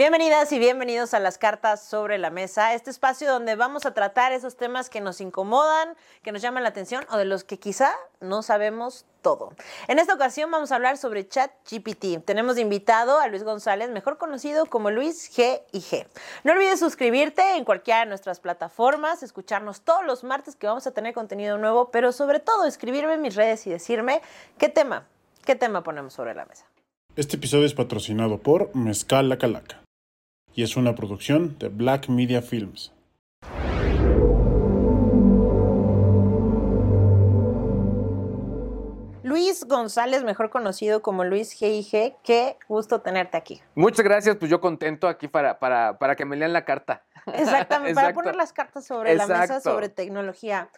Bienvenidas y bienvenidos a las cartas sobre la mesa, este espacio donde vamos a tratar esos temas que nos incomodan, que nos llaman la atención o de los que quizá no sabemos todo. En esta ocasión vamos a hablar sobre ChatGPT. Tenemos de invitado a Luis González, mejor conocido como Luis G y G. No olvides suscribirte en cualquiera de nuestras plataformas, escucharnos todos los martes que vamos a tener contenido nuevo, pero sobre todo escribirme en mis redes y decirme qué tema, qué tema ponemos sobre la mesa. Este episodio es patrocinado por Mezcal La Calaca y es una producción de Black Media Films. Luis González, mejor conocido como Luis G.I.G., qué gusto tenerte aquí. Muchas gracias, pues yo contento aquí para, para, para que me lean la carta. Exactamente, para poner las cartas sobre la mesa sobre tecnología.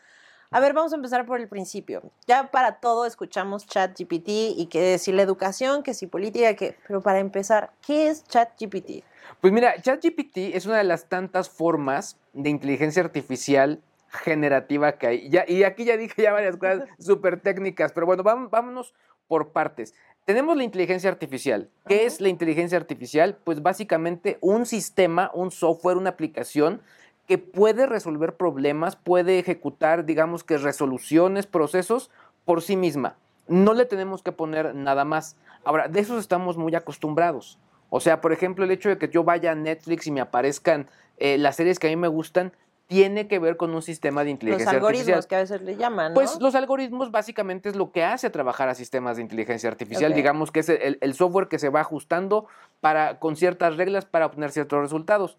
A ver, vamos a empezar por el principio. Ya para todo escuchamos ChatGPT y que si la educación, que si política, que, pero para empezar, ¿qué es ChatGPT? Pues mira, ChatGPT es una de las tantas formas de inteligencia artificial generativa que hay. y aquí ya dije ya varias cosas súper técnicas, pero bueno, vámonos por partes. Tenemos la inteligencia artificial. ¿Qué es la inteligencia artificial? Pues básicamente un sistema, un software, una aplicación que puede resolver problemas, puede ejecutar, digamos que resoluciones, procesos por sí misma. No le tenemos que poner nada más. Ahora, de eso estamos muy acostumbrados. O sea, por ejemplo, el hecho de que yo vaya a Netflix y me aparezcan eh, las series que a mí me gustan, tiene que ver con un sistema de inteligencia artificial. Los algoritmos que a veces le llaman. ¿no? Pues los algoritmos básicamente es lo que hace trabajar a sistemas de inteligencia artificial. Digamos que es el, software que se va ajustando para, con ciertas reglas para obtener ciertos resultados.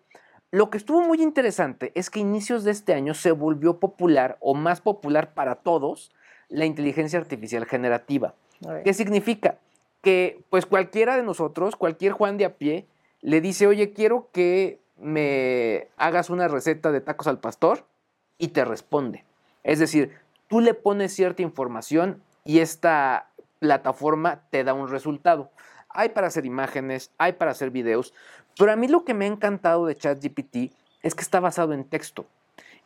Lo que estuvo muy interesante es que a inicios de este año se volvió popular o más popular para todos la inteligencia artificial generativa. ¿Qué significa? que pues cualquiera de nosotros, cualquier Juan de a pie, le dice, oye, quiero que me hagas una receta de tacos al pastor y te responde. Es decir, tú le pones cierta información y esta plataforma te da un resultado. Hay para hacer imágenes, hay para hacer videos, pero a mí lo que me ha encantado de ChatGPT es que está basado en texto.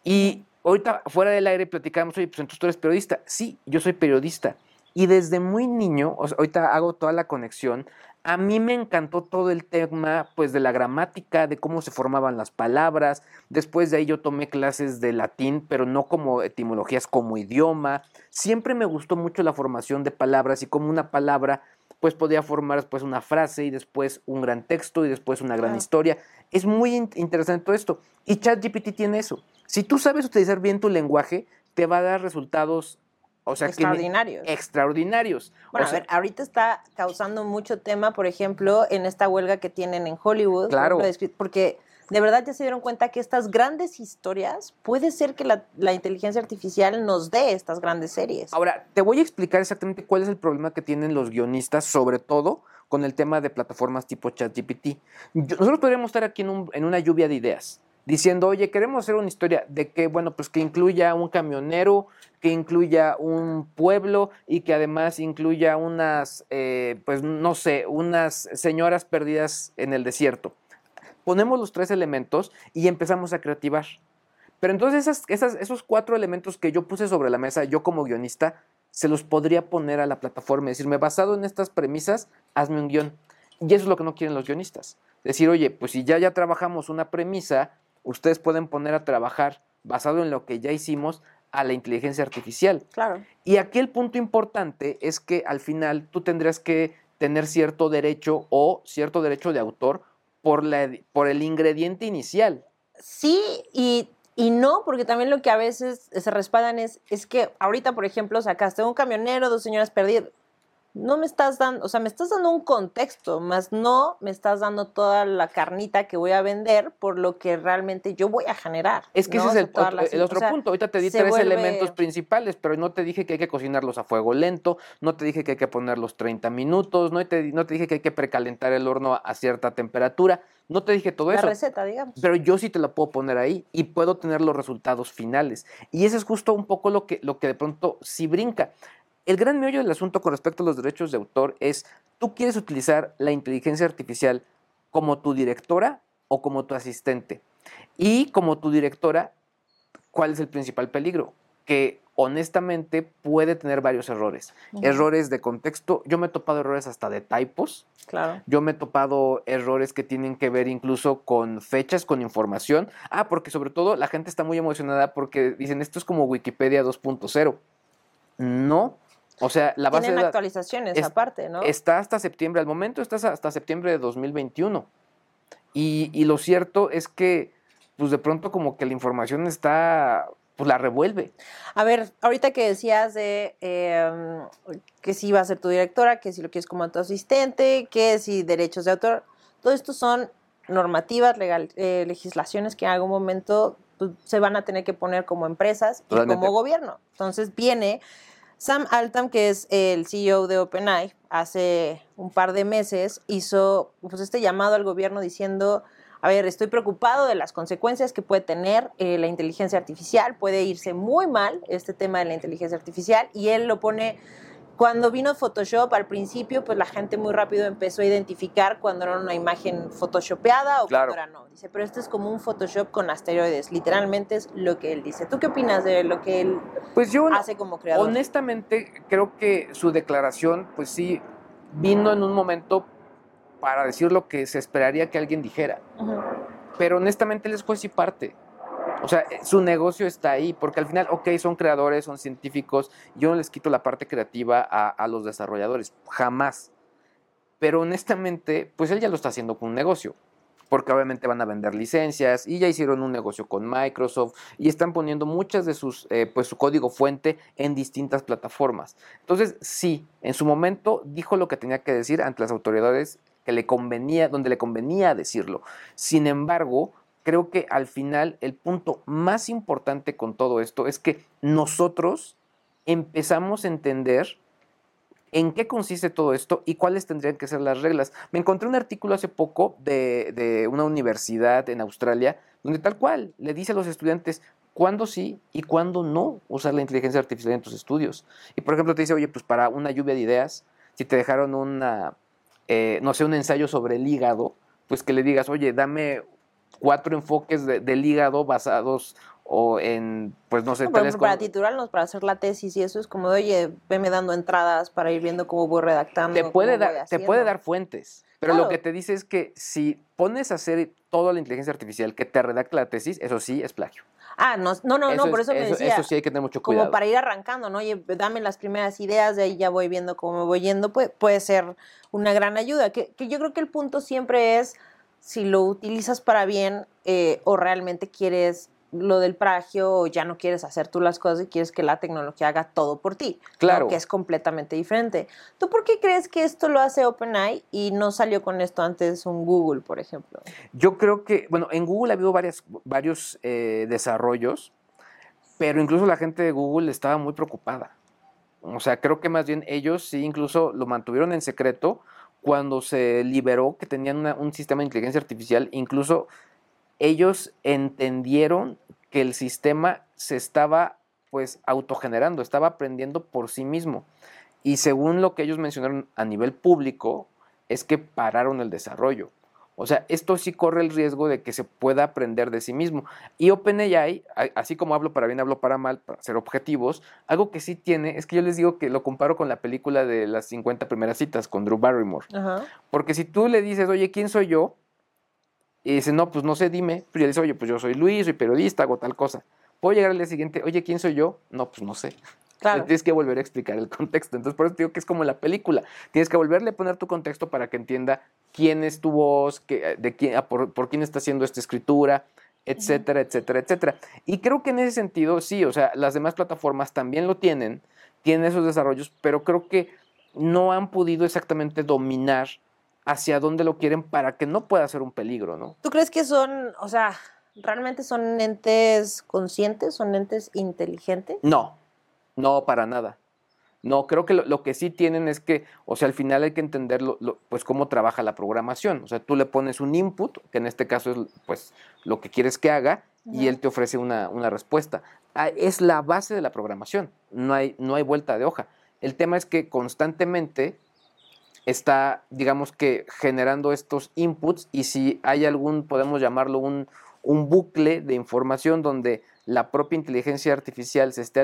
Y ahorita fuera del aire platicamos, oye, pues entonces tú eres periodista. Sí, yo soy periodista. Y desde muy niño, ahorita hago toda la conexión, a mí me encantó todo el tema pues de la gramática, de cómo se formaban las palabras. Después de ahí yo tomé clases de latín, pero no como etimologías, como idioma. Siempre me gustó mucho la formación de palabras y cómo una palabra pues podía formar después una frase y después un gran texto y después una gran historia. Es muy interesante todo esto. Y ChatGPT tiene eso. Si tú sabes utilizar bien tu lenguaje, te va a dar resultados o sea, extraordinarios. extraordinarios. Bueno, a ver, ahorita está causando mucho tema, por ejemplo, en esta huelga que tienen en Hollywood. Claro. Porque de verdad ya se dieron cuenta que estas grandes historias, puede ser que la, inteligencia artificial nos dé estas grandes series. Ahora, te voy a explicar exactamente cuál es el problema que tienen los guionistas, sobre todo con el tema de plataformas tipo ChatGPT. Nosotros podríamos estar aquí en, un, una lluvia de ideas diciendo, oye, queremos hacer una historia de que, bueno, pues que incluya un camionero, que incluya un pueblo y que además incluya unas, eh, pues no sé, unas señoras perdidas en el desierto. Ponemos los tres elementos y empezamos a creativar. Pero entonces esos cuatro elementos que yo puse sobre la mesa, yo como guionista, se los podría poner a la plataforma y decirme, basado en estas premisas, hazme un guion. Y eso es lo que no quieren los guionistas. Decir, oye, pues si ya ya trabajamos una premisa, ustedes pueden poner a trabajar basado en lo que ya hicimos a la inteligencia artificial. Claro. Y aquí el punto importante es que al final tú tendrías que tener cierto derecho o cierto derecho de autor por, el ingrediente inicial. Sí, y, y, no, porque también lo que a veces se respaldan es, es que ahorita, por ejemplo, sacaste un camionero, dos señoras perdidas no me estás dando, o sea, me estás dando un contexto, más no me estás dando toda la carnita que voy a vender por lo que realmente yo voy a generar. Es que ese es el, otro, punto. Ahorita te di tres elementos principales, pero no te dije que hay que cocinarlos a fuego lento, no te dije que hay que ponerlos 30 minutos, no te, no te dije que hay que precalentar el horno a cierta temperatura. No te dije todo eso. La receta, digamos. Pero yo sí te la puedo poner ahí y puedo tener los resultados finales. Y ese es justo un poco lo que, lo que de pronto sí brinca. El gran meollo del asunto con respecto a los derechos de autor es, ¿tú quieres utilizar la inteligencia artificial como tu directora o como tu asistente? Y como tu directora, ¿cuál es el principal peligro? Que honestamente puede tener varios errores. Errores de contexto. Yo me he topado errores hasta de typos. Claro. Yo me he topado errores que tienen que ver incluso con fechas, con información. Ah, porque sobre todo la gente está muy emocionada porque dicen esto es como Wikipedia 2.0. No. O sea, la base Tienen de actualizaciones es- aparte, ¿no? está hasta septiembre. Al momento está hasta septiembre de 2021. Y, y lo cierto es que, pues de pronto como que la información está, pues la revuelve. A ver, ahorita que decías de eh, que si va a ser tu directora, que si lo quieres como tu asistente, que si derechos de autor, todo esto son normativas, legal, eh, legislaciones que en algún momento pues, se van a tener que poner como empresas y como gobierno. Entonces viene Sam Altam, que es el CEO de OpenAI, hace un par de meses hizo pues, este llamado al gobierno diciendo, a ver, estoy preocupado de las consecuencias que puede tener eh, la inteligencia artificial, puede irse muy mal este tema de la inteligencia artificial y él lo pone... Cuando vino Photoshop al principio, pues la gente muy rápido empezó a identificar cuando era una imagen photoshopeada o Claro. cuando era no. Dice, pero esto es como un Photoshop con asteroides. Literalmente es lo que él dice. ¿Tú qué opinas de lo que él Pues yo hace como creador? honestamente creo que su declaración, pues sí, vino en un momento para decir lo que se esperaría que alguien dijera. Pero honestamente él es juez y parte. O sea, eh, su negocio está ahí, porque al final, ok, son creadores, son científicos, yo no les quito la parte creativa a, los desarrolladores, jamás. Pero honestamente, pues él ya lo está haciendo con un negocio, porque obviamente van a vender licencias y ya hicieron un negocio con Microsoft y están poniendo muchas de sus, eh, pues su código fuente en distintas plataformas. Entonces, sí, en su momento dijo lo que tenía que decir ante las autoridades que le convenía, donde le convenía decirlo. Sin embargo, creo que al final el punto más importante con todo esto es que nosotros empezamos a entender en qué consiste todo esto y cuáles tendrían que ser las reglas. Me encontré un artículo hace poco de, de una universidad en Australia donde tal cual le dice a los estudiantes cuándo sí y cuándo no usar la inteligencia artificial en tus estudios. Y por ejemplo te dice, oye, pues para una lluvia de ideas, si te dejaron una, eh, no sé, un ensayo sobre el hígado, pues que le digas, oye, dame cuatro enfoques de- del hígado basados o en, pues no sé, No, tales para como- titularnos, para hacer la tesis y eso es como, de, oye, veme dando entradas para ir viendo cómo voy redactando. te puede, dar, te puede dar fuentes, pero Claro. lo que te dice es que si pones a hacer toda la inteligencia artificial que te redacta la tesis, eso sí es plagio. Ah, no, no, no, no, por eso me decía. Eso sí hay que tener mucho como cuidado. para ir arrancando, ¿no? Oye, dame las primeras ideas, de ahí ya voy viendo cómo me voy yendo, puede, puede ser una gran ayuda. Que, que yo creo que el punto siempre es si lo utilizas para bien eh, o realmente quieres lo del plagio o ya no quieres hacer tú las cosas y quieres que la tecnología haga todo por ti. ¿no? Claro. Que es completamente diferente. ¿Tú por qué crees que esto lo hace OpenAI y no salió con esto antes un Google, por ejemplo? Yo creo que, bueno, en Google ha habido varias, varios eh, desarrollos, pero incluso la gente de Google estaba muy preocupada. O sea, creo que más bien ellos sí incluso lo mantuvieron en secreto cuando se liberó que tenían un sistema de inteligencia artificial. Incluso ellos entendieron que el sistema se estaba pues autogenerando, estaba aprendiendo por sí mismo. Y según lo que ellos mencionaron a nivel público, es que pararon el desarrollo. O sea, esto sí corre el riesgo de que se pueda aprender de sí mismo. Y OpenAI, así como hablo para bien, hablo para mal, para ser objetivos, algo que sí tiene es que yo les digo que lo comparo con la película de las 50 primeras citas con Drew Barrymore. Ajá. Porque si tú le dices, oye, ¿quién soy yo? Y dice, no, pues no sé, dime. Pero le dice, oye, pues yo soy Luis, soy periodista, hago tal cosa. Puedo llegar al día siguiente, oye, ¿quién soy yo? No, pues no sé. Claro. Tienes que volver a explicar el contexto. Entonces, por eso te digo que es como la película. Tienes que volverle a poner tu contexto para que entienda quién es tu voz, qué- de quién, ah, por, por quién está haciendo esta escritura, etcétera, etcétera, etcétera. Y creo que en ese sentido, sí, o sea, las demás plataformas también lo tienen, tienen esos desarrollos, pero creo que no han podido exactamente dominar hacia dónde lo quieren para que no pueda ser un peligro, ¿no? ¿Tú crees que son, o sea, realmente son entes conscientes, son entes inteligentes? No, no, para nada. No, creo que lo, lo que sí tienen es que, o sea, al final hay que entender, lo- lo- pues, cómo trabaja la programación. O sea, tú le pones un input, que en este caso es, pues, lo que quieres que haga, y él te ofrece una, una respuesta. Ah, Es la base de la programación. No hay, no hay vuelta de hoja. El tema es que constantemente está, digamos que, generando estos inputs, y si hay algún, podemos llamarlo un, un bucle de información donde la propia inteligencia artificial se esté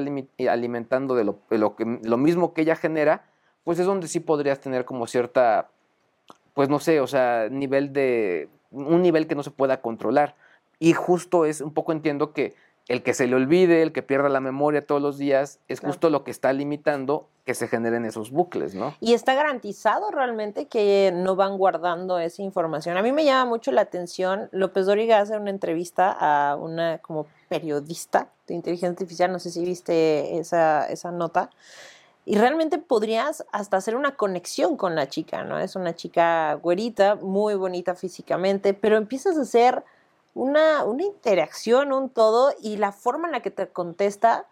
alimentando de, lo, lo, que, lo mismo que ella genera, pues es donde sí podrías tener como cierta, pues no sé, o sea, nivel de, un nivel que no se pueda controlar. Y justo es, un poco entiendo que el que se le olvide, el que pierda la memoria todos los días, es justo lo que está limitando que se generen esos bucles, ¿no? Y está garantizado realmente que no van guardando esa información. A mí me llama mucho la atención, López Dóriga hace una entrevista a una como periodista de inteligencia artificial, no sé si viste esa, esa nota, y realmente podrías hasta hacer una conexión con la chica, ¿no? Es una chica güerita, muy bonita físicamente, pero empiezas a hacer una, una interacción, un todo, y la forma en la que te contesta,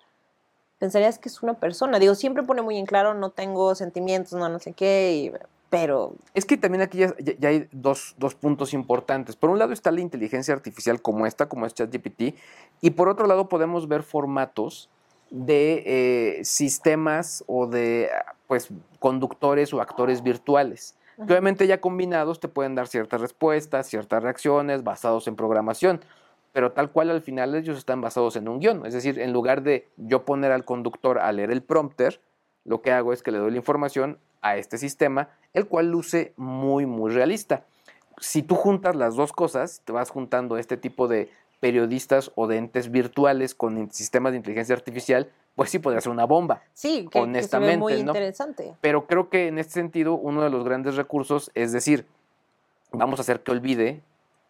pensarías que es una persona. Digo, siempre pone muy en claro, no tengo sentimientos, no, no sé qué, pero... Es que también aquí ya, hay dos, dos, puntos importantes. Por un lado está la inteligencia artificial como esta, como es ChatGPT, y por otro lado podemos ver formatos de eh, sistemas o de pues conductores o actores virtuales que obviamente ya combinados te pueden dar ciertas respuestas, ciertas reacciones basados en programación, pero tal cual al final ellos están basados en un guion, es decir, en lugar de yo poner al conductor a leer el prompter, lo que hago es que le doy la información a este sistema, el cual luce muy, muy realista. Si tú juntas las dos cosas, te vas juntando este tipo de periodistas o de entes virtuales con sistemas de inteligencia artificial, pues sí podría ser una bomba. Sí, que, honestamente, muy interesante. Pero creo que en este sentido uno de los grandes recursos es decir, vamos a hacer que olvide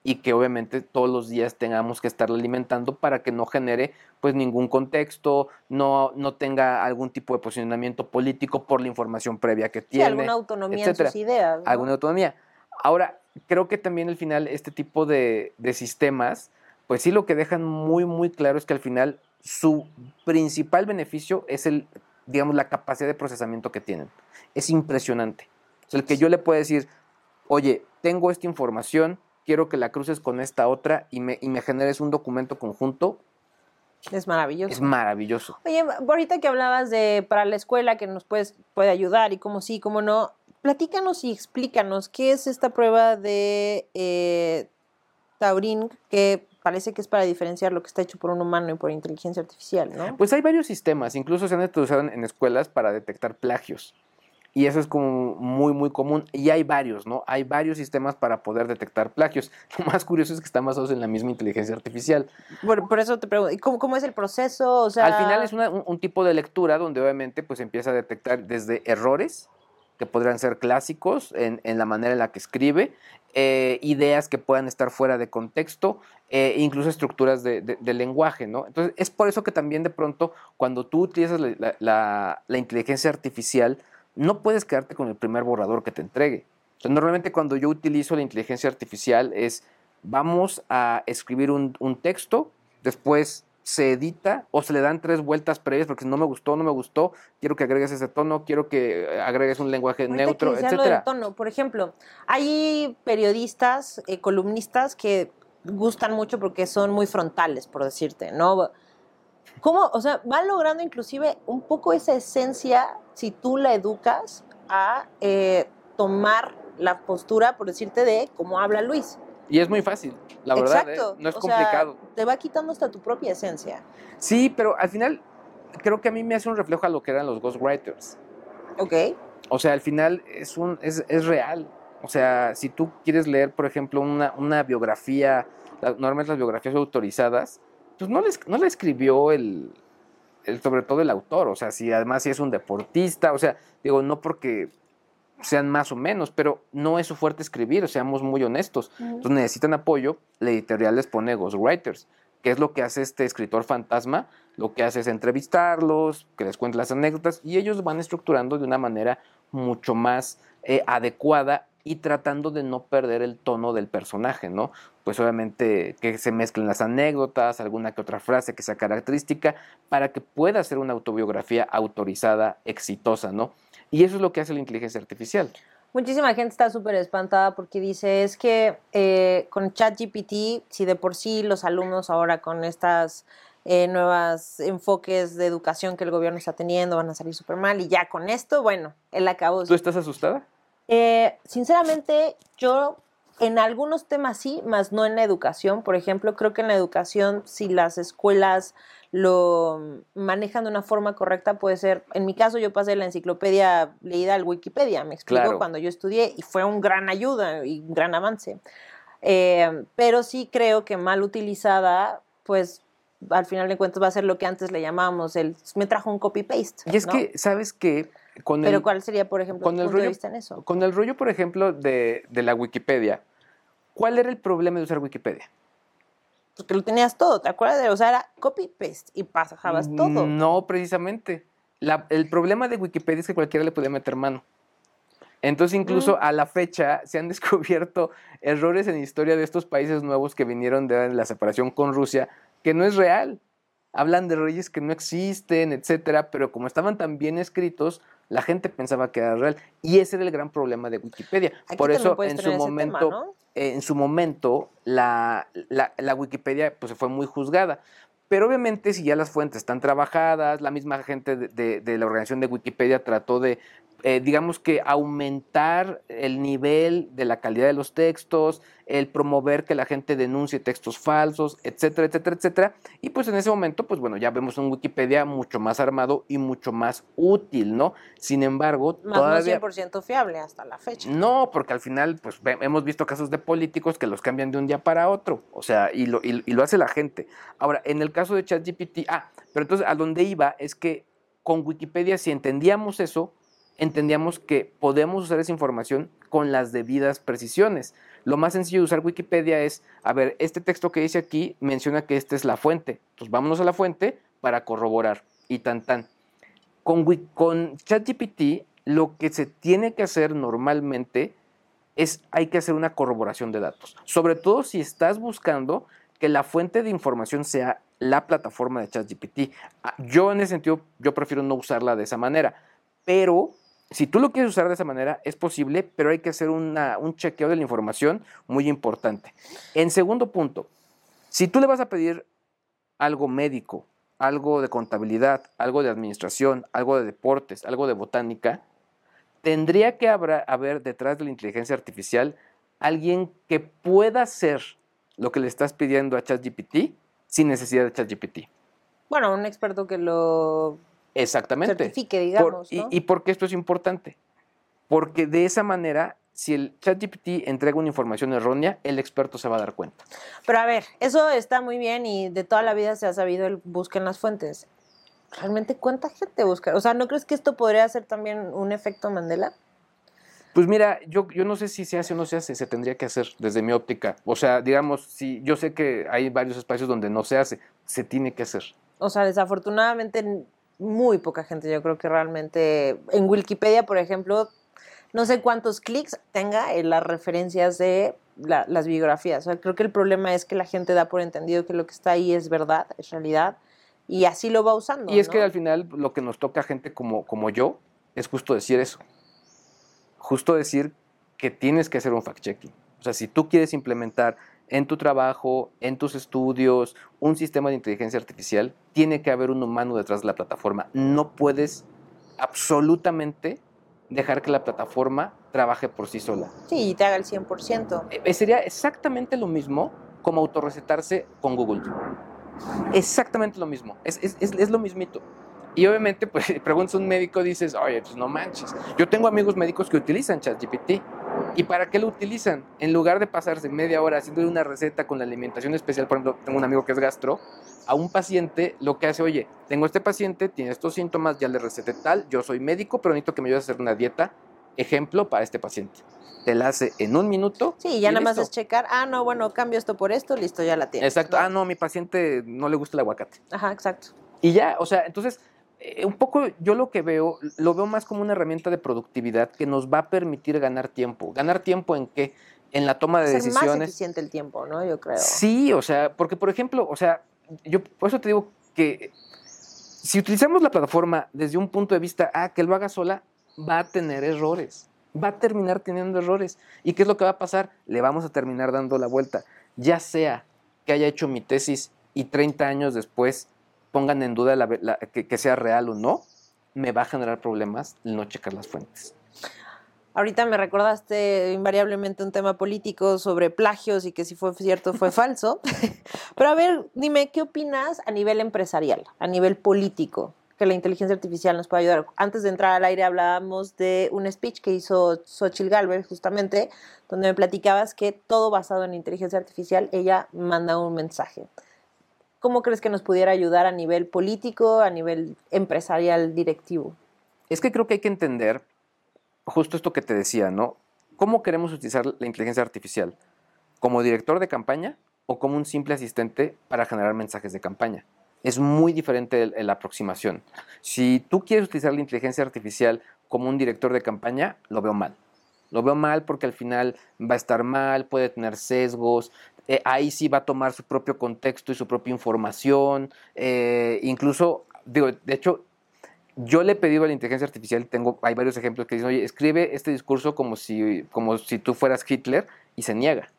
y que obviamente todos los días tengamos que estarlo alimentando para que no genere pues ningún contexto, no, no tenga algún tipo de posicionamiento político por la información previa que tiene. Sí, alguna autonomía en sus ideas. Alguna autonomía. Ahora, creo que también al final este tipo de, de sistemas, pues sí lo que dejan muy, muy claro es que al final su principal beneficio es el, digamos, la capacidad de procesamiento que tienen. Es impresionante. O el que yo le pueda decir, oye, tengo esta información, quiero que la cruces con esta otra y me, y me generes un documento conjunto. Es maravilloso. Es maravilloso. Oye, ahorita que hablabas de para la escuela que nos puedes, puede ayudar y cómo sí, cómo no, platícanos y explícanos qué es esta prueba de eh, Taurín que parece que es para diferenciar lo que está hecho por un humano y por inteligencia artificial, ¿no? Pues hay varios sistemas, incluso se han utilizado en escuelas para detectar plagios. Y eso es como muy, muy común. Y hay varios, ¿no? Hay varios sistemas para poder detectar plagios. Lo más curioso es que están basados en la misma inteligencia artificial. Por, eso te pregunto, ¿cómo, ¿cómo, es el proceso? O sea... Al final es un, un, tipo de lectura donde obviamente pues empieza a detectar desde errores, que podrían ser clásicos en, la manera en la que escribe, eh, ideas que puedan estar fuera de contexto, eh, incluso estructuras de, lenguaje, ¿no? Entonces, es por eso que también de pronto, cuando tú utilizas la, inteligencia artificial, no puedes quedarte con el primer borrador que te entregue. normalmente cuando yo utilizo la inteligencia artificial es, vamos a escribir un, un texto, después se edita o se le dan tres vueltas previas porque no me gustó, no me gustó, quiero que agregues ese tono, quiero que eh, agregues un lenguaje neutro, etcétera. tono, por ejemplo, hay periodistas, eh, columnistas que gustan mucho porque son muy frontales, por decirte, ¿no? ¿Cómo? O sea, van logrando inclusive un poco esa esencia si tú la educas a eh, tomar la postura, por decirte, de cómo habla Luis. Y es muy fácil, la verdad, ¿eh? no es complicado. te va quitando hasta tu propia esencia. Sí, pero al final creo que a mí me hace un reflejo a lo que eran los ghostwriters. Ok. O sea, al final es, un, es, es real. O sea, si tú quieres leer, por ejemplo, una, una biografía, normalmente las biografías autorizadas, pues no, les, no la escribió el, el, sobre todo el autor. O sea, si además si es un deportista, o sea, digo, no porque sean más o menos, pero no es su fuerte escribir, seamos muy honestos. Entonces necesitan apoyo, la editorial les pone ghostwriters. ¿Qué es lo que hace este escritor fantasma? Lo que hace es entrevistarlos, que les cuente las anécdotas y ellos van estructurando de una manera mucho más eh, adecuada y tratando de no perder el tono del personaje, ¿no? Pues obviamente que se mezclen las anécdotas, alguna que otra frase que sea característica, para que pueda ser una autobiografía autorizada, exitosa, ¿no? Y eso es lo que hace la inteligencia artificial. Muchísima gente está súper espantada porque dice, es que eh, con ChatGPT, si de por sí los alumnos ahora con estas eh, nuevos enfoques de educación que el gobierno está teniendo van a salir súper mal y ya con esto, bueno, él acabó. ¿Tú estás asustada? Eh, sinceramente, yo en algunos temas sí, más no en la educación. Por ejemplo, creo que en la educación, si las escuelas lo manejan de una forma correcta, puede ser, en mi caso yo pasé la enciclopedia leída al Wikipedia, me explico, cuando yo estudié y fue un gran ayuda y un gran avance. Eh, pero sí creo que mal utilizada, pues al final de cuentas va a ser lo que antes le llamábamos el me trajo un copy-paste. Y es que, ¿sabes qué? Con Pero ¿cuál sería, por ejemplo, con el rollo, de vista en eso? Con el rollo, por ejemplo, de, de la Wikipedia, ¿cuál era el problema de usar Wikipedia? Porque lo tenías todo, ¿te acuerdas? O sea, era copy-paste y pasabas todo. No, precisamente. el problema de Wikipedia es que cualquiera le podía meter mano. Entonces, incluso a la fecha se han descubierto errores en la historia de estos países nuevos que vinieron de la separación con Rusia, que no es real. Hablan de reyes que no existen, etcétera, pero como estaban tan bien escritos, la gente pensaba que era real. Y ese era el gran problema de Wikipedia. Por eso, en su momento, en su momento, la, la, Wikipedia pues, fue muy juzgada. Pero obviamente si ya las fuentes están trabajadas, la misma gente de, la organización de Wikipedia trató de eh, digamos que aumentar el nivel de la calidad de los textos, el promover que la gente denuncie textos falsos, etcétera, etcétera, etcétera. Y pues en ese momento, pues bueno, ya vemos un Wikipedia mucho más armado y mucho más útil, ¿no? Sin embargo, más todavía... no 100% fiable hasta la fecha. No, porque al final, pues hemos visto casos de políticos que los cambian de un día para otro, o sea, y lo, y lo hace la gente. Ahora, en el caso de ChatGPT, ah, pero entonces a donde iba es que con Wikipedia, si entendíamos eso, entendíamos que podemos usar esa información con las debidas precisiones. Lo más sencillo de usar Wikipedia es, a ver, este texto que dice aquí menciona que esta es la fuente. Entonces vámonos a la fuente para corroborar. Y tan tan. Con, con ChatGPT lo que se tiene que hacer normalmente es hay que hacer una corroboración de datos. Sobre todo si estás buscando que la fuente de información sea la plataforma de ChatGPT. Ah, yo en ese sentido, yo prefiero no usarla de esa manera. Pero si tú lo quieres usar de esa manera, es posible, pero hay que hacer un chequeo de la información muy importante. En segundo punto, si tú le vas a pedir algo médico, algo de contabilidad, algo de administración, algo de deportes, algo de botánica, tendría que haber detrás de la inteligencia artificial alguien que pueda hacer lo que le estás pidiendo a ChatGPT sin necesidad de ChatGPT. Bueno, un experto que lo Exactamente. certifique, digamos. y, por qué esto es importante? Porque de esa manera, si el ChatGPT entrega una información errónea, el experto se va a dar cuenta. Pero a ver, eso está muy bien y de toda la vida se ha sabido el busquen las fuentes. ¿Realmente cuánta gente busca? O sea, ¿no crees que esto podría ser también un efecto Mandela? Pues mira, yo, yo no sé si se hace o no se hace, se tendría que hacer desde mi óptica. O sea, digamos, si yo sé que hay varios espacios donde no se hace, se tiene que hacer. O sea, desafortunadamente muy poca gente, yo creo que realmente en Wikipedia, por ejemplo, no sé cuántos clics tenga en las referencias de las biografías. creo que el problema es que la gente da por entendido que lo que está ahí es verdad, es realidad, y así lo va usando. Y es que al final lo que nos toca a gente como, como yo es justo decir eso. Justo decir que tienes que hacer un fact-checking. O sea, si tú quieres implementar en tu trabajo, en tus estudios, un sistema de inteligencia artificial, tiene que haber un humano detrás de la plataforma. No puedes absolutamente dejar que la plataforma trabaje por sí sola. Sí, y te haga el 100%. Eh, eh, sería exactamente lo mismo como autorrecetarse con Google. Exactamente lo mismo. Es, es, es, es lo mismito. Y obviamente, pues preguntas a un médico, dices, oye, pues no manches. Yo tengo amigos médicos que utilizan ChatGPT. ¿Y para qué lo utilizan? En lugar de pasarse media hora haciendo una receta con la alimentación especial, por ejemplo, tengo un amigo que es gastro, a un paciente lo que hace, oye, tengo este paciente, tiene estos síntomas, ya le receté tal, yo soy médico, pero necesito que me ayudes a hacer una dieta ejemplo para este paciente. Te la hace en un minuto. Sí, ya nada más es checar, ah, no, bueno, cambio esto por esto, listo, ya la tiene. Exacto, ah, no, mi paciente no le gusta el aguacate. Ajá, exacto. Y ya, o sea, entonces eh, un poco yo lo que veo, lo veo más como una herramienta de productividad que nos va a permitir ganar tiempo. ¿Ganar tiempo en qué? En la toma de decisiones. Es más eficiente el tiempo, ¿no? Yo creo. Sí, o sea, porque por ejemplo, o sea, yo por eso te digo que si utilizamos la plataforma desde un punto de vista, ah, que lo haga sola, va a tener errores. Va a terminar teniendo errores. ¿Y qué es lo que va a pasar? Le vamos a terminar dando la vuelta. Ya sea que haya hecho mi tesis y 30 años después pongan en duda que, sea real o no, me va a generar problemas el no checar las fuentes. Ahorita me recordaste invariablemente un tema político sobre plagios y que si fue cierto fue falso. Pero a ver, dime, ¿qué opinas a nivel empresarial, a nivel político, que la inteligencia artificial nos puede ayudar? Antes de entrar al aire hablábamos de un speech que hizo Xochitl Galvez justamente, donde me platicabas que todo basado en inteligencia artificial, ella manda un mensaje. ¿Cómo crees que nos pudiera ayudar a nivel político, a nivel empresarial directivo? Es que creo que hay que entender justo esto que te decía, ¿no? ¿Cómo queremos utilizar la inteligencia artificial? ¿Como director de campaña o como un simple asistente para generar mensajes de campaña? Es muy diferente la aproximación. Si tú quieres utilizar la inteligencia artificial como un director de campaña, lo veo mal. Lo veo mal porque al final va a estar mal, puede tener sesgos, eh, ahí sí va a tomar su propio contexto y su propia información, eh, incluso, digo, de hecho, yo le he pedido a la inteligencia artificial, tengo, hay varios ejemplos que dicen, oye, escribe este discurso como si, como si tú fueras Hitler y se niega.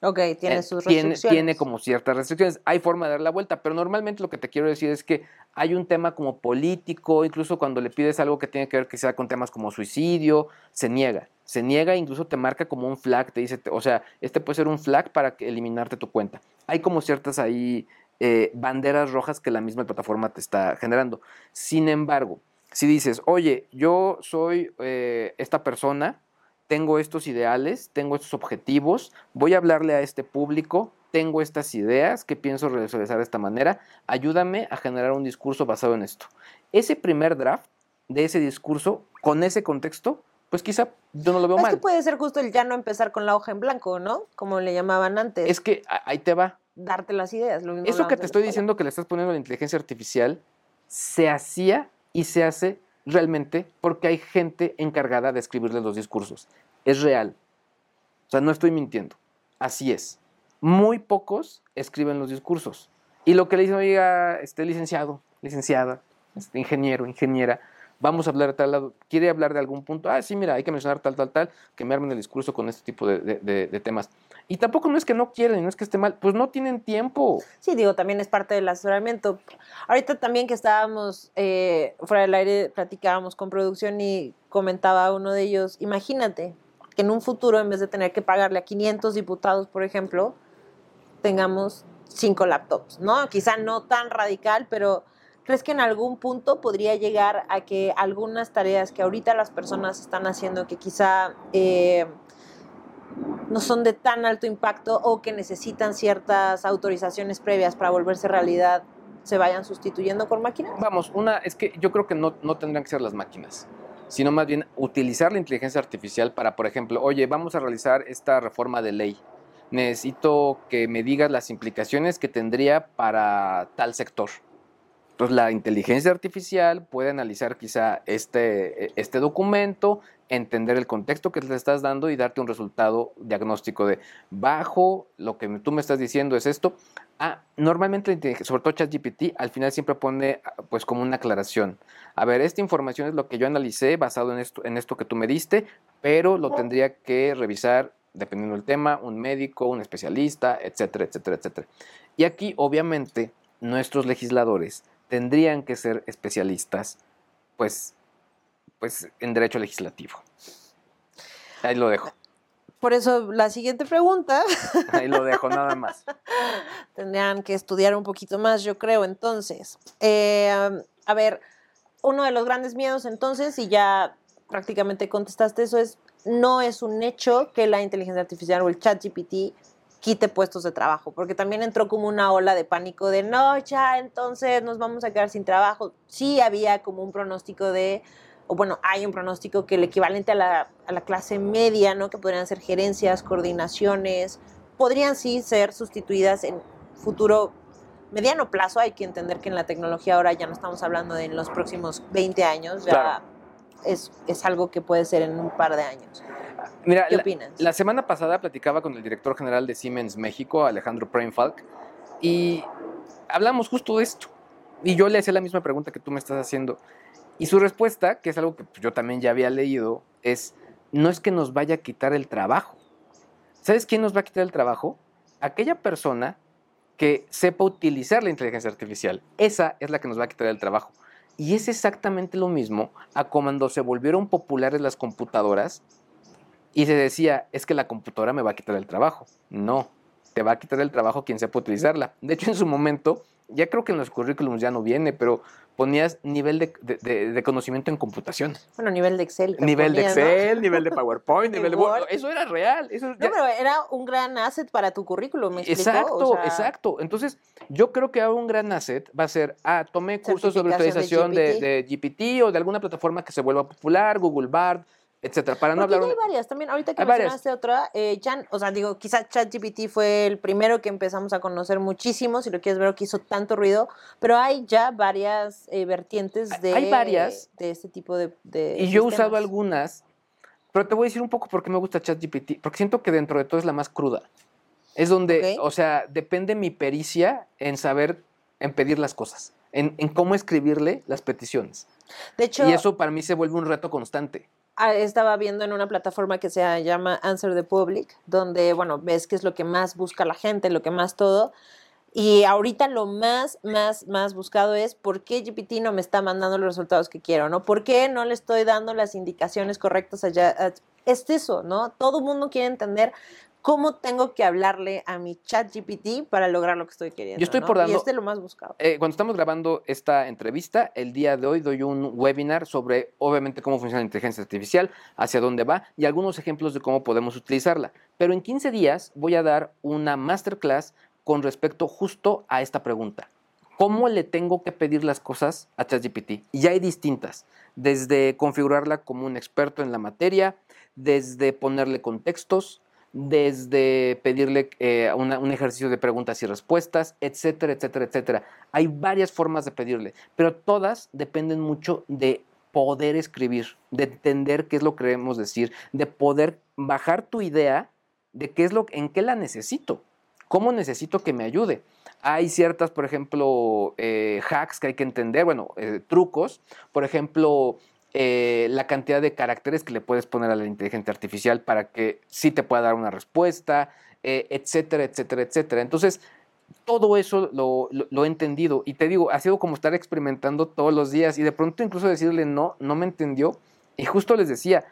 Ok, tiene Eh, sus tiene, restricciones. tiene como ciertas restricciones. Hay forma de dar la vuelta, pero normalmente lo que te quiero decir es que hay un tema como político, incluso cuando le pides algo que tiene que ver quizá con temas como suicidio, se niega. Se niega, incluso te marca como un flag, te dice, o sea, este puede ser un flag para que- eliminarte tu cuenta. Hay como ciertas ahí eh, banderas rojas que la misma plataforma te está generando. Sin embargo, si dices, oye, yo soy eh, esta persona, tengo estos ideales, tengo estos objetivos, voy a hablarle a este público, tengo estas ideas que pienso realizar de esta manera, ayúdame a generar un discurso basado en esto. Ese primer draft de ese discurso, con ese contexto, pues quizá yo no lo veo Es mal. que puede ser justo el ya no empezar con la hoja en blanco, ¿no? Como le llamaban antes. Es que ahí te va. darte las ideas. Lo mismo Eso que te estoy diciendo que le estás poniendo a la inteligencia artificial se hacía y se hace realmente porque hay gente encargada de escribirle los discursos. Es real. O sea, no estoy mintiendo. Así es. Muy pocos escriben los discursos. Y lo que le dicen, oiga, este licenciado, licenciada, este, ingeniero, ingeniera, vamos a hablar de tal lado, quiere hablar de algún punto, ah, sí, mira, hay que mencionar tal, tal, tal, que me armen el discurso con este tipo de temas. Y tampoco no es que no quieran, y no es que esté mal, pues no tienen tiempo. Sí, digo, también es parte del asesoramiento. Ahorita también que estábamos eh, fuera del aire, platicábamos con producción y comentaba uno de ellos, imagínate que en un futuro, en vez de tener que pagarle a 500 diputados, por ejemplo, tengamos cinco laptops, ¿no? Quizá no tan radical, pero ¿crees que en algún punto podría llegar a que algunas tareas que ahorita las personas están haciendo, que quizá... eh, no son de tan alto impacto o que necesitan ciertas autorizaciones previas para volverse realidad, se vayan sustituyendo con máquinas? Vamos, una, es que yo creo que no, no tendrán que ser las máquinas, sino más bien utilizar la inteligencia artificial para, por ejemplo, oye, vamos a realizar esta reforma de ley. Necesito que me digas las implicaciones que tendría para tal sector. Entonces, la inteligencia artificial puede analizar quizá este, este documento, entender el contexto que le estás dando y darte un resultado diagnóstico de bajo lo que tú me estás diciendo es esto. Ah, normalmente, sobre todo ChatGPT, al final siempre pone pues como una aclaración. A ver, esta información es lo que yo analicé basado en esto, en esto que tú me diste, pero lo tendría que revisar dependiendo del tema, un médico, un especialista, etcétera, etcétera, etcétera. Y aquí, obviamente, nuestros legisladores tendrían que ser especialistas, pues, pues en derecho legislativo. Ahí lo dejo, Por eso la siguiente pregunta ahí lo dejo nada más. tendrían que estudiar un poquito más, yo creo. Entonces, eh, a ver, uno de los grandes miedos entonces, y ya prácticamente contestaste eso, es no es un hecho que la inteligencia artificial o el chat GPT quite puestos de trabajo, porque también entró como una ola de pánico de no, ya, entonces nos vamos a quedar sin trabajo. Sí había como un pronóstico de, o bueno, hay un pronóstico que el equivalente a la, a la clase media, ¿no? Que podrían ser gerencias, coordinaciones, podrían sí ser sustituidas en futuro mediano plazo. Hay que entender que en la tecnología ahora ya no estamos hablando de en los próximos 20 años, ya Claro. es, es algo que puede ser en un par de años. Mira, ¿Qué la- opinas? La semana pasada platicaba con el director general de Siemens México, Alejandro Preinfalk, y hablamos justo de esto. Y yo le hacía la misma pregunta que tú me estás haciendo. Y su respuesta, que es algo que yo también ya había leído, es, no es que nos vaya a quitar el trabajo. ¿Sabes quién nos va a quitar el trabajo? Aquella persona que sepa utilizar la inteligencia artificial. Esa es la que nos va a quitar el trabajo. Y es exactamente lo mismo a cuando se volvieron populares las computadoras y se decía, es que la computadora me va a quitar el trabajo. No, te va a quitar el trabajo quien sepa utilizarla. De hecho, en su momento, ya creo que en los currículums ya no viene, pero ponías nivel de, conocimiento en computación. Bueno, nivel de Excel. Nivel de Excel, nivel de PowerPoint, nivel de Word. Eso era real. Eso no, pero era un gran asset para tu currículum, ¿me Exacto, exacto. Entonces, yo creo que un gran asset va a ser, ah, tomé cursos sobre utilización de, de, GPT o de alguna plataforma que se vuelva popular, Google Bard, etcétera. Para no hablar. hay varias también. Ahorita que mencionaste otra, eh, o sea, digo, quizá ChatGPT fue el primero que empezamos a conocer muchísimo, si lo quieres ver, que hizo tanto ruido, pero hay ya varias eh, vertientes de, hay varias, de este tipo de. de y yo he usado algunas, pero te voy a decir un poco por qué me gusta ChatGPT, porque siento que dentro de todo es la más cruda. Es donde, o sea, depende mi pericia en saber, en pedir las cosas, en, en cómo escribirle las peticiones. De hecho, y eso para mí se vuelve un reto constante. Ah, estaba viendo en una plataforma que se llama Answer the Public, donde, bueno, ves qué es lo que más busca la gente, lo que más todo. Y ahorita lo más, más, más buscado es por qué GPT no me está mandando los resultados que quiero, ¿no? ¿Por qué no le estoy dando las indicaciones correctas allá? Es eso, ¿no? Todo mundo quiere entender cómo tengo que hablarle a mi chat GPT para lograr lo que estoy queriendo. Yo estoy por dando, y este es lo más buscado. Eh, cuando estamos grabando esta entrevista, el día de hoy doy un webinar sobre, obviamente, cómo funciona la inteligencia artificial, hacia dónde va y algunos ejemplos de cómo podemos utilizarla. Pero en 15 días voy a dar una masterclass con respecto justo a esta pregunta. ¿Cómo le tengo que pedir las cosas a ChatGPT? Y hay distintas, desde configurarla como un experto en la materia, desde ponerle contextos, desde pedirle eh, un ejercicio de preguntas y respuestas, etcétera, etcétera, etcétera. Hay varias formas de pedirle, pero todas dependen mucho de poder escribir, de entender qué es lo que queremos decir, de poder bajar tu idea de qué es lo, en qué la necesito, cómo necesito que me ayude. Hay ciertas, por ejemplo, eh, hacks que hay que entender, bueno, eh, trucos, por ejemplo, eh, la cantidad de caracteres que le puedes poner a la inteligencia artificial para que sí te pueda dar una respuesta, eh, etcétera, etcétera, etcétera. Entonces, todo eso lo, he entendido y te digo, ha sido como estar experimentando todos los días y de pronto incluso decirle no, no me entendió y justo les decía,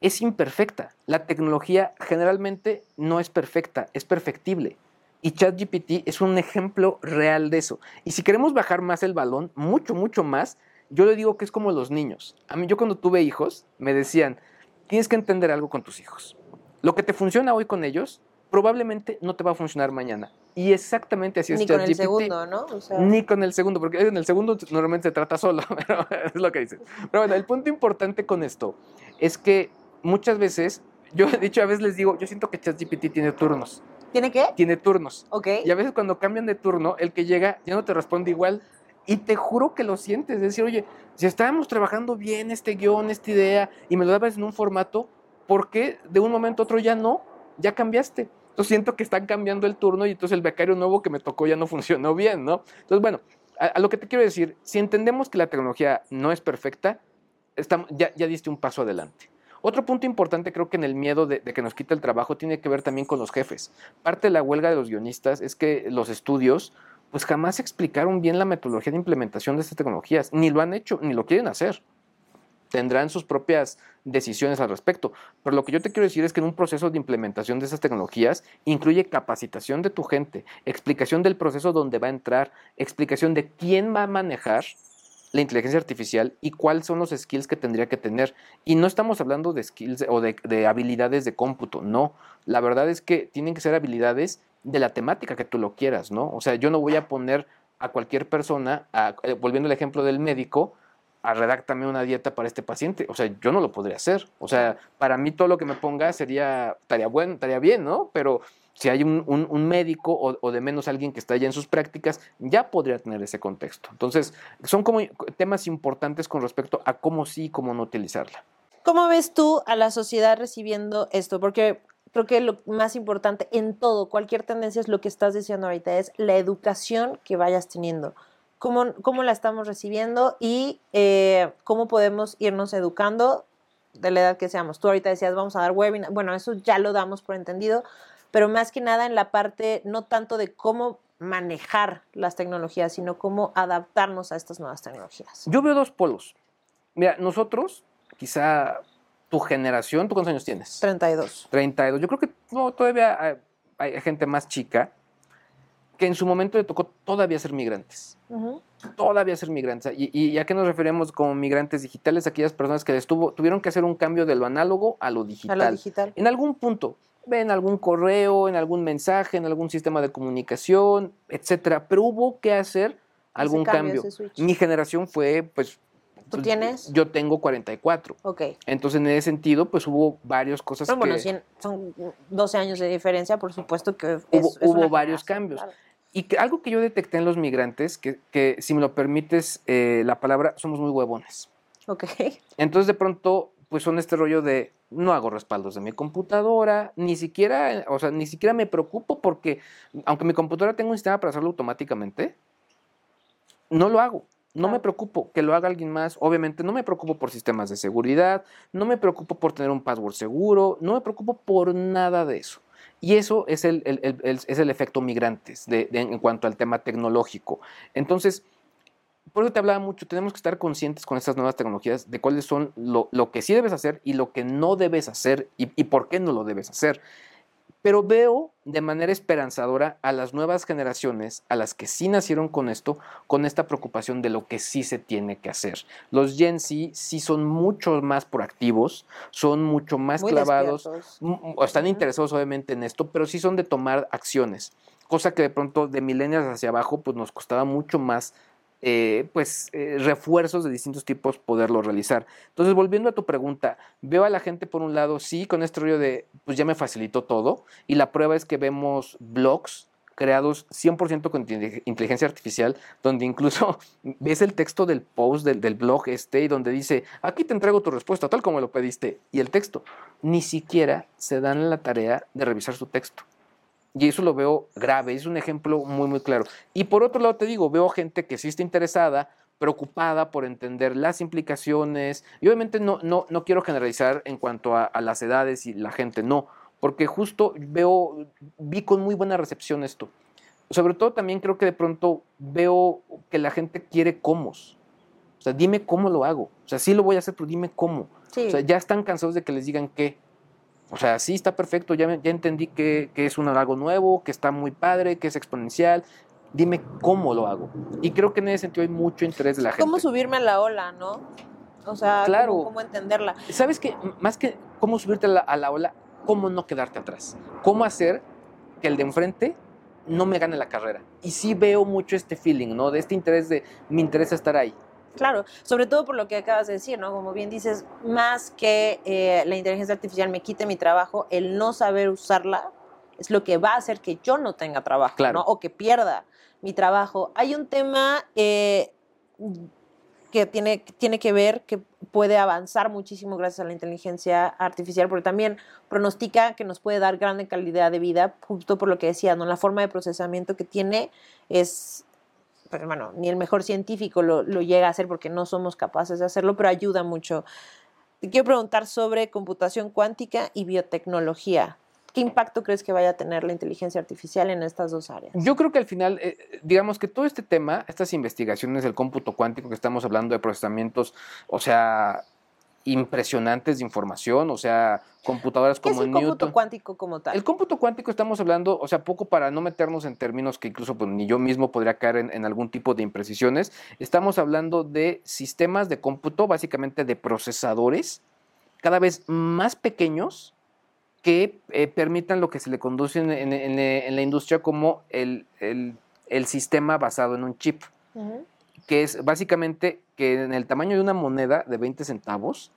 es imperfecta. La tecnología generalmente no es perfecta, es perfectible. Y ChatGPT es un ejemplo real de eso. Y si queremos bajar más el balón, mucho, mucho más, yo le digo que es como los niños. A mí, yo cuando tuve hijos, me decían, tienes que entender algo con tus hijos. Lo que te funciona hoy con ellos, probablemente no te va a funcionar mañana. Y exactamente así es Ni con el segundo, ¿no? Ni con el segundo, porque en el segundo normalmente se trata solo, pero es lo que dicen. Pero bueno, el punto importante con esto es que muchas veces, yo he dicho, a veces les digo, yo siento que ChatGPT tiene turnos. ¿Tiene qué? Tiene turnos. Ok. Y a veces cuando cambian de turno, el que llega ya no te responde igual. Y te juro que lo sientes, es decir, oye, si estábamos trabajando bien este guion, esta idea, y me lo dabas en un formato, ¿por qué de un momento a otro ya no? Ya cambiaste. Entonces siento que están cambiando el turno y entonces el becario nuevo que me tocó ya no funcionó bien, ¿no? Entonces, bueno, a, lo que te quiero decir, si entendemos que la tecnología no es perfecta, estamos, ya, ya diste un paso adelante. Otro punto importante creo que en el miedo de, de, que nos quite el trabajo tiene que ver también con los jefes. Parte de la huelga de los guionistas es que los estudios pues jamás explicaron bien la metodología de implementación de estas tecnologías, ni lo han hecho, ni lo quieren hacer. Tendrán sus propias decisiones al respecto. Pero lo que yo te quiero decir es que en un proceso de implementación de esas tecnologías incluye capacitación de tu gente, explicación del proceso donde va a entrar, explicación de quién va a manejar la inteligencia artificial y cuáles son los skills que tendría que tener. Y no estamos hablando de skills o de, de habilidades de cómputo, no. La verdad es que tienen que ser habilidades de la temática que tú lo quieras, ¿no? O sea, yo no voy a poner a cualquier persona, eh, volviendo al ejemplo del médico, a redactarme una dieta para este paciente. O sea, yo no lo podría hacer. O sea, para mí todo lo que me ponga sería, estaría bueno, estaría bien, ¿no? Pero si hay un, médico o, o, de menos alguien que está ya en sus prácticas, ya podría tener ese contexto. Entonces, son como temas importantes con respecto a cómo sí y cómo no utilizarla. ¿Cómo ves tú a la sociedad recibiendo esto? Porque creo que lo más importante en todo, cualquier tendencia es lo que estás diciendo ahorita, es la educación que vayas teniendo. Cómo, cómo la estamos recibiendo y eh, cómo podemos irnos educando de la edad que seamos. Tú ahorita decías, vamos a dar webinar. Bueno, eso ya lo damos por entendido, pero más que nada en la parte, no tanto de cómo manejar las tecnologías, sino cómo adaptarnos a estas nuevas tecnologías. Yo veo dos polos. Mira, nosotros, quizá tu generación, ¿tú cuántos años tienes? 32. 32. Yo creo que no, todavía hay, hay gente más chica que en su momento le tocó todavía ser migrantes. Todavía ser migrantes. ¿Y, y a qué nos referimos como migrantes digitales? Aquellas personas que estuvo, tuvieron que hacer un cambio de lo análogo a lo digital. A lo digital. En algún punto, en algún correo, en algún mensaje, en algún sistema de comunicación, etcétera. Pero hubo que hacer algún cambio, cambio. Mi generación fue, pues. ¿Tú tienes? Yo tengo 44. Ok. Entonces, en ese sentido, pues hubo varias cosas Pero bueno, que. cien- son 12 años de diferencia, por supuesto que es- Hubo- es hubo una varios cambios. claro. Y que algo que yo detecté en los migrantes, que, que si me lo permites eh, la palabra, somos muy huevones. Ok. Entonces de pronto, pues son este rollo de no hago respaldos de mi computadora, ni siquiera, o sea, ni siquiera me preocupo porque, aunque mi computadora tenga un sistema para hacerlo automáticamente, no lo hago. No me preocupo que lo haga alguien más. Obviamente no me preocupo por sistemas de seguridad, no me preocupo por tener un password seguro, no me preocupo por nada de eso. Y eso es el, el- el- el- es el efecto migrantes de- de- en cuanto al tema tecnológico. Entonces, por eso te hablaba mucho, tenemos que estar conscientes con estas nuevas tecnologías de cuáles son lo, lo que sí debes hacer y lo que no debes hacer y, y por qué no lo debes hacer. Pero veo de manera esperanzadora a las nuevas generaciones, a las que sí nacieron con esto, con esta preocupación de lo que sí se tiene que hacer. Los Gen Z sí son mucho más proactivos, son mucho más Muy clavados, o están interesados obviamente en esto, pero sí son de tomar acciones, cosa que de pronto de millennials hacia abajo pues nos costaba mucho más eh, pues eh, refuerzos de distintos tipos poderlo realizar. Entonces volviendo a tu pregunta, veo a la gente por un lado sí con este rollo de pues ya me facilitó todo y la prueba es que vemos blogs creados 100% con inteli- inteligencia artificial, donde incluso ves el texto del post del, del blog este y donde dice, aquí te entrego tu respuesta tal como lo pediste, y el texto, ni siquiera se dan la tarea de revisar su texto. Y eso lo veo grave, es un ejemplo muy, muy claro. Y por otro lado te digo, veo gente que sí está interesada, preocupada por entender las implicaciones, y obviamente no, no, no quiero generalizar en cuanto a, a las edades y la gente, no, porque justo veo, vi con muy buena recepción esto. Sobre todo también creo que de pronto veo que la gente quiere cómo. O sea, dime cómo lo hago. O sea, sí lo voy a hacer, pero dime cómo. Sí. O sea, ya están cansados de que les digan qué. O sea, sí está perfecto, ya, ya entendí que, que es un algo nuevo, que está muy padre, que es exponencial. Dime cómo lo hago. Y creo que en ese sentido hay mucho interés de la gente. ¿Cómo subirme a la ola, no? O sea, Claro. cómo, cómo entenderla. ¿Sabes qué? M- Más que cómo subirte a la, a la ola, cómo no quedarte atrás. Cómo hacer que el de enfrente no me gane la carrera. Y sí veo mucho este feeling, ¿no? De este interés de, me interesa estar ahí. Claro, sobre todo por lo que acabas de decir, ¿no? Como bien dices, más que eh, la inteligencia artificial me quite mi trabajo, el no saber usarla es lo que va a hacer que yo no tenga trabajo, Claro. ¿no? O que pierda mi trabajo. Hay un tema eh, que tiene, tiene que ver, que puede avanzar muchísimo gracias a la inteligencia artificial, porque también pronostica que nos puede dar grande calidad de vida, justo por lo que decía, ¿no? La forma de procesamiento que tiene es pero bueno, ni el mejor científico lo, lo llega a hacer porque no somos capaces de hacerlo, pero ayuda mucho. Quiero preguntar sobre computación cuántica y biotecnología. ¿Qué impacto crees que vaya a tener la inteligencia artificial en estas dos áreas? Yo creo que al final, eh, digamos que todo este tema, estas investigaciones del cómputo cuántico que estamos hablando de procesamientos, o sea, impresionantes de información, o sea, computadoras ¿Qué es como el cómputo Newton. cuántico como tal? El cómputo cuántico estamos hablando, o sea, poco para no meternos en términos que incluso pues, ni yo mismo podría caer en, en algún tipo de imprecisiones. Estamos hablando de sistemas de cómputo, básicamente de procesadores, cada vez más pequeños que eh, permitan lo que se le conduce en, en- en- en la industria como el, el- el sistema basado en un chip que es básicamente que en el tamaño de una moneda de 20 centavos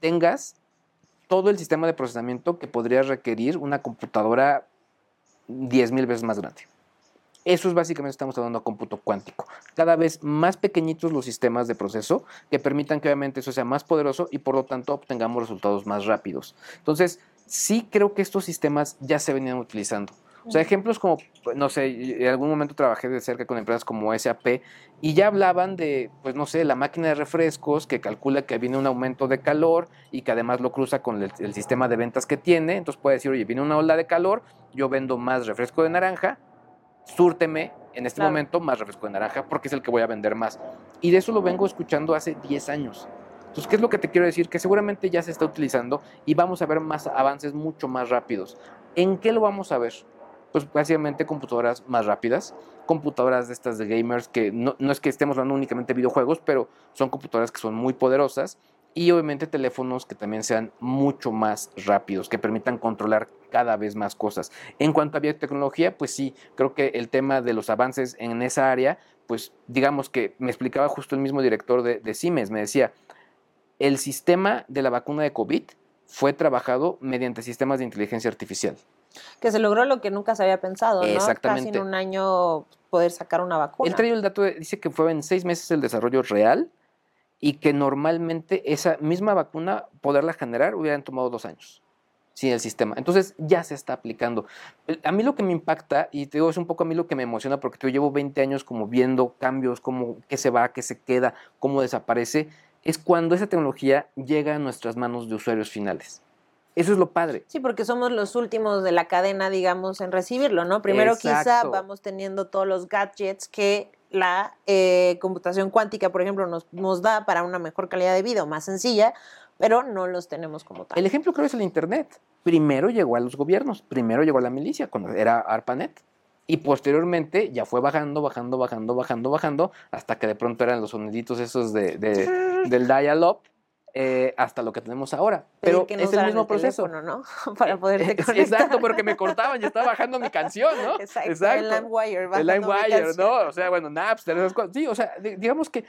tengas todo el sistema de procesamiento que podría requerir una computadora 10 mil veces más grande. Eso es básicamente, estamos hablando de cómputo cuántico. Cada vez más pequeñitos los sistemas de proceso que permitan que obviamente eso sea más poderoso y por lo tanto obtengamos resultados más rápidos. Entonces, sí creo que estos sistemas ya se venían utilizando. O sea, ejemplos como, pues, no sé, en algún momento trabajé de cerca con empresas como SAP y ya hablaban de, pues no sé, la máquina de refrescos que calcula que viene un aumento de calor y que además lo cruza con el, el sistema de ventas que tiene. Entonces puede decir, oye, viene una ola de calor, yo vendo más refresco de naranja súrteme en este momento más refresco de naranja porque es el que voy a vender más. Y de eso lo vengo escuchando hace 10 años. Entonces, ¿qué es lo que te quiero decir? Que seguramente ya se está utilizando y vamos a ver más avances mucho más rápidos. ¿En qué lo vamos a ver? Pues básicamente computadoras más rápidas, computadoras de estas de gamers que no, no es que estemos hablando únicamente de videojuegos, pero son computadoras que son muy poderosas y obviamente teléfonos que también sean mucho más rápidos, que permitan controlar cada vez más cosas. En cuanto a biotecnología, pues sí, creo que el tema de los avances en esa área, pues digamos que me explicaba justo el mismo director de, de CIMES, me decía, el sistema de la vacuna de COVID fue trabajado mediante sistemas de inteligencia artificial. Que se logró lo que nunca se había pensado, ¿no? Exactamente. Casi en un año poder sacar una vacuna. Él trae el dato, dice que fue en seis meses el desarrollo real y que normalmente esa misma vacuna, poderla generar, hubieran tomado dos años sin el sistema. Entonces ya se está aplicando. A mí lo que me impacta, y te digo, es un poco a mí lo que me emociona, porque yo llevo 20 años como viendo cambios, cómo, qué se va, qué se queda, cómo desaparece, es cuando esa tecnología llega a nuestras manos de usuarios finales. Eso es lo padre. Sí, porque somos los últimos de la cadena, digamos, en recibirlo, ¿no? Primero quizá vamos teniendo todos los gadgets que la eh, computación cuántica, por ejemplo, nos, nos da para una mejor calidad de vida o más sencilla, pero no los tenemos como tal. El ejemplo creo es el Internet. Primero llegó a los gobiernos, primero llegó a la milicia, cuando era ARPANET. Y posteriormente ya fue bajando, bajando, bajando, bajando, bajando, hasta que de pronto eran los soniditos esos de, de- del dial-up, eh, hasta lo que tenemos ahora. Pero que es el mismo proceso. teléfono, ¿no? Para poderte Eh, conectar. Exacto, porque me cortaban y estaba bajando mi canción, ¿no? Exacto, el LimeWire. El LimeWire. ¿no? O sea, bueno, Napster, esas cosas. Sí, o sea, di- digamos que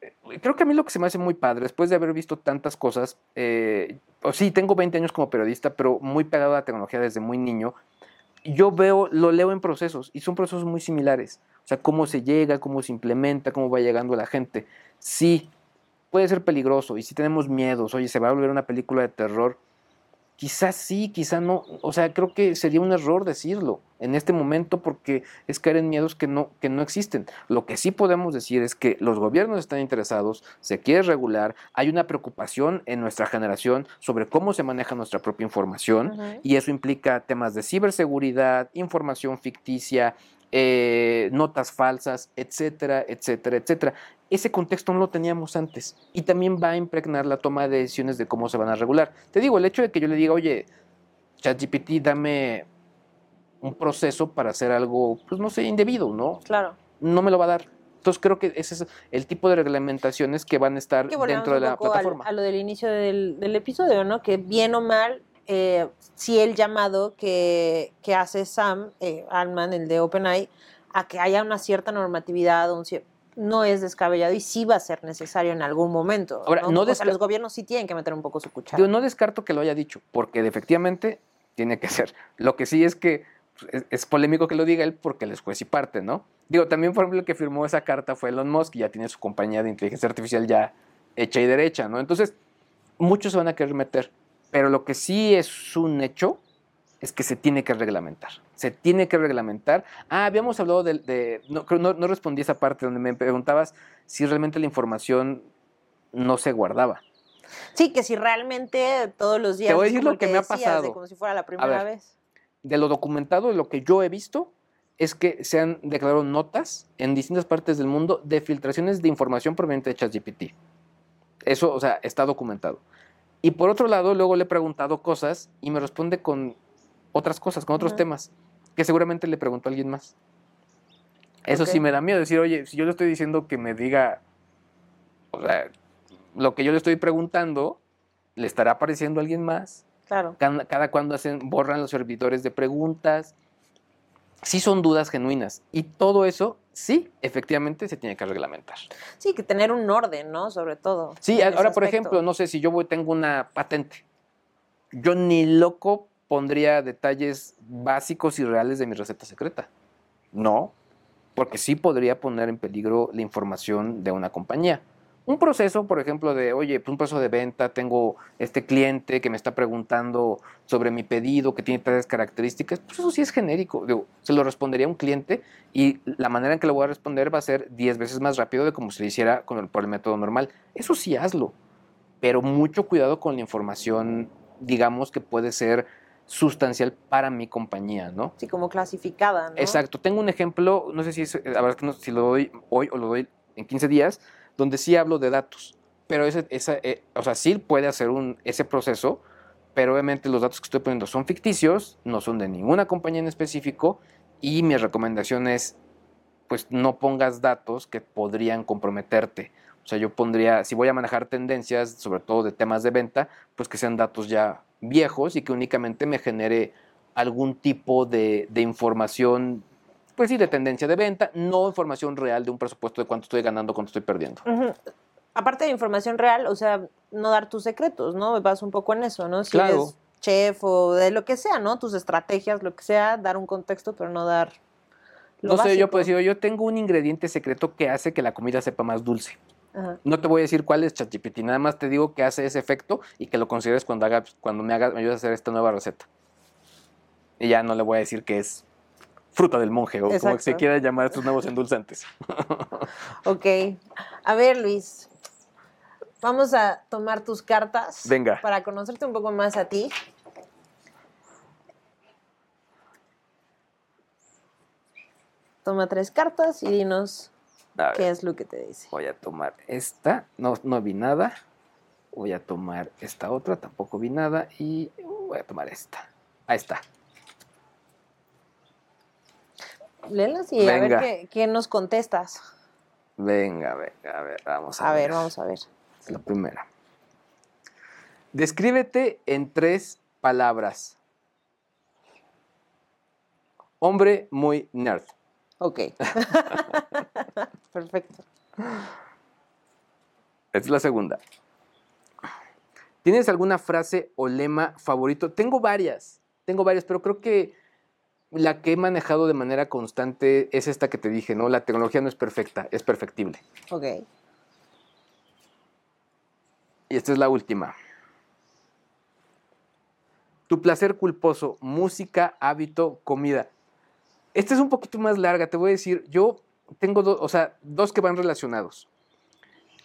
eh, creo que a mí lo que se me hace muy padre, después de haber visto tantas cosas, eh, sí, tengo 20 años como periodista, pero muy pegado a la tecnología desde muy niño, yo veo, lo leo en procesos y son procesos muy similares. O sea, cómo se llega, cómo se implementa, cómo va llegando la gente. Sí, puede ser peligroso y si tenemos miedos, oye, se va a volver una película de terror, quizás sí, quizás no. O sea, creo que sería un error decirlo en este momento porque es caer en miedos que no, que no existen. Lo que sí podemos decir es que los gobiernos están interesados, se quiere regular, hay una preocupación en nuestra generación sobre cómo se maneja nuestra propia información y eso implica temas de ciberseguridad, información ficticia, eh, notas falsas, etcétera, etcétera, etcétera. Ese contexto no lo teníamos antes y también va a impregnar la toma de decisiones de cómo se van a regular. Te digo, el hecho de que yo le diga, oye, ChatGPT, dame un proceso para hacer algo, pues no sé, indebido, ¿no? Claro. No me lo va a dar. Entonces creo que ese es el tipo de reglamentaciones que van a estar dentro de la poco al- plataforma. A, lo del inicio del, del episodio, ¿no? Que bien o mal, eh, sí el llamado que, que hace Sam eh, Altman, el de OpenAI, a que haya una cierta normatividad, un cier- no es descabellado y sí va a ser necesario en algún momento. Ahora, ¿no? no O sea, los gobiernos sí tienen que meter un poco su cuchara. Yo no descarto que lo haya dicho, porque efectivamente tiene que ser. Lo que sí es que pues, es, es polémico que lo diga él porque él es juez y parte, ¿no? Digo, también, por ejemplo, el que firmó esa carta fue Elon Musk y ya tiene su compañía de inteligencia artificial ya hecha y derecha, ¿no? Entonces, muchos se van a querer meter, pero lo que sí es un hecho es que se tiene que reglamentar. Se tiene que reglamentar. Ah, habíamos hablado de... de- no, no, no respondí esa parte donde me preguntabas si realmente la información no se guardaba. Sí, que si realmente todos los días. voy a decir lo que me ha decías, de pasado. como si fuera la primera ver. vez. de lo documentado, de lo que yo he visto, es que se han declarado notas en distintas partes del mundo de filtraciones de información proveniente de ChatGPT. Eso, o sea, está documentado. Y por otro lado, luego le he preguntado cosas y me responde con otras cosas, con otros temas, que seguramente le preguntó a alguien más. Eso sí me da miedo decir, oye, si yo le estoy diciendo que me diga, o sea, lo que yo le estoy preguntando, ¿le estará apareciendo a alguien más? Claro. cada, cada cuando hacen, borran los servidores de preguntas. Sí son dudas genuinas. Y todo eso, sí, efectivamente, se tiene que reglamentar. Sí, que tener un orden, ¿no? Sobre todo. Sí, ahora, por ejemplo, no sé si yo voy, tengo una patente. Yo ni loco pondría detalles básicos y reales de mi receta secreta. No, porque sí podría poner en peligro la información de una compañía. Un proceso, por ejemplo, de, oye, pues un proceso de venta, tengo este cliente que me está preguntando sobre mi pedido, que tiene tales características, pues eso sí es genérico. Digo, se lo respondería a un cliente y la manera en que lo voy a responder va a ser 10 veces más rápido de como si lo hiciera con el, por el método normal. Eso sí hazlo, pero mucho cuidado con la información, digamos, que puede ser sustancial para mi compañía, ¿no? Sí, como clasificada, ¿no? Exacto. Tengo un ejemplo, no sé si es, la verdad que no, si lo doy hoy o lo doy en 15 días, donde sí hablo de datos. Pero ese, esa, eh, o sea, sí puede hacer un, ese proceso, pero obviamente los datos que estoy poniendo son ficticios, no son de ninguna compañía en específico, y mi recomendación es, pues no pongas datos que podrían comprometerte. O sea, yo pondría, si voy a manejar tendencias, sobre todo de temas de venta, pues que sean datos ya viejos y que únicamente me genere algún tipo de, de información, pues sí, de tendencia de venta, no información real de un presupuesto de cuánto estoy ganando, cuánto estoy perdiendo. Aparte de información real, o sea, no dar tus secretos, ¿no? Vas un poco en eso, ¿no? Si Claro. eres chef o de lo que sea, ¿no? Tus estrategias, lo que sea, dar un contexto, pero no dar lo no sé, yo puedo decir, yo tengo un ingrediente secreto que hace que la comida sepa más dulce. Ajá. No te voy a decir cuál es ChatGPT, nada más te digo que hace ese efecto y que lo consideres cuando, haga, cuando me, haga, me ayudes a hacer esta nueva receta. Y ya no le voy a decir que es fruta del monje o como Exacto. se quiera llamar estos nuevos endulzantes. Ok. A ver, Luis, vamos a tomar tus cartas. Venga. Para conocerte un poco más a ti. Toma tres cartas y dinos ver, qué es lo que te dice. Voy a tomar esta, no, no vi nada. Voy a tomar esta otra, tampoco vi nada. Y voy a tomar esta. Ahí está. Léelas y a ver Venga. qué, qué nos contestas. Venga, venga, a ver, vamos a, A ver, vamos a ver. La primera. Descríbete en tres palabras. Hombre muy nerd. Ok. Perfecto. Es la segunda. ¿Tienes alguna frase o lema favorito? Tengo varias, tengo varias, pero creo que la que he manejado de manera constante es esta que te dije, ¿no? La tecnología no es perfecta, es perfectible. Ok. Y esta es la última. Tu placer culposo, música, hábito, comida. Esta es un poquito más larga, te voy a decir, yo tengo dos, o sea, dos que van relacionados.